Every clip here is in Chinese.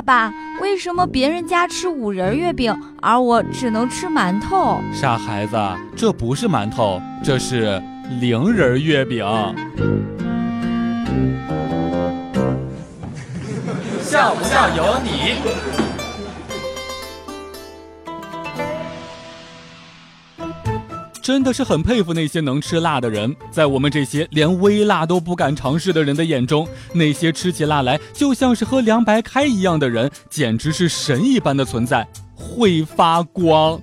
爸爸，为什么别人家吃五仁月饼，而我只能吃馒头？傻孩子，这不是馒头，这是零仁月饼。笑不笑有你。真的是很佩服那些能吃辣的人，在我们这些连微辣都不敢尝试的人的眼中，那些吃起辣来就像是喝凉白开一样的人，简直是神一般的存在，会发光。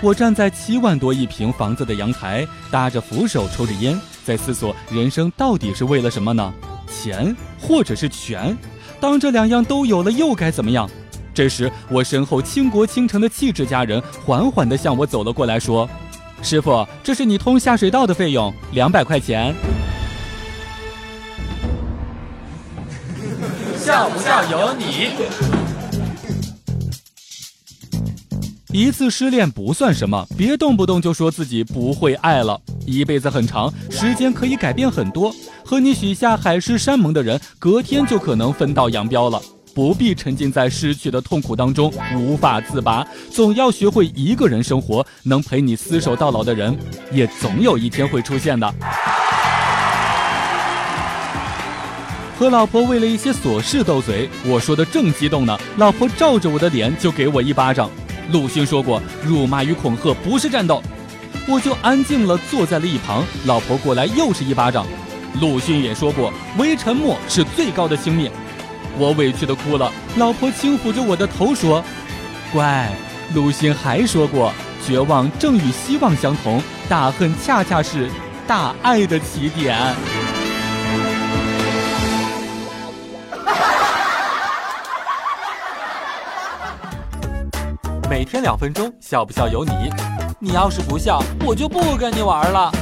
我站在七万多一平房子的阳台，搭着扶手，抽着烟，在思索人生到底是为了什么呢？钱或者是权？当这两样都有了，又该怎么样？这时，我身后倾国倾城的气质佳人缓缓地向我走了过来，说：“师傅，这是你通下水道的费用，两百块钱。”笑不笑由你。一次失恋不算什么，别动不动就说自己不会爱了。一辈子很长，时间可以改变很多。和你许下海誓山盟的人，隔天就可能分道扬镳了。不必沉浸在失去的痛苦当中无法自拔，总要学会一个人生活。能陪你厮守到老的人，也总有一天会出现的。和老婆为了一些琐事斗嘴，我说的正激动呢，老婆照着我的脸就给我一巴掌。鲁迅说过，辱骂与恐吓不是战斗，我就安静了，坐在了一旁。老婆过来又是一巴掌。鲁迅也说过，微沉默是最高的轻蔑。我委屈的哭了，老婆轻抚着我的头说：“乖。”鲁迅还说过：“绝望正与希望相同，大恨恰恰是大爱的起点。”每天两分钟，笑不笑由你。你要是不笑，我就不跟你玩了。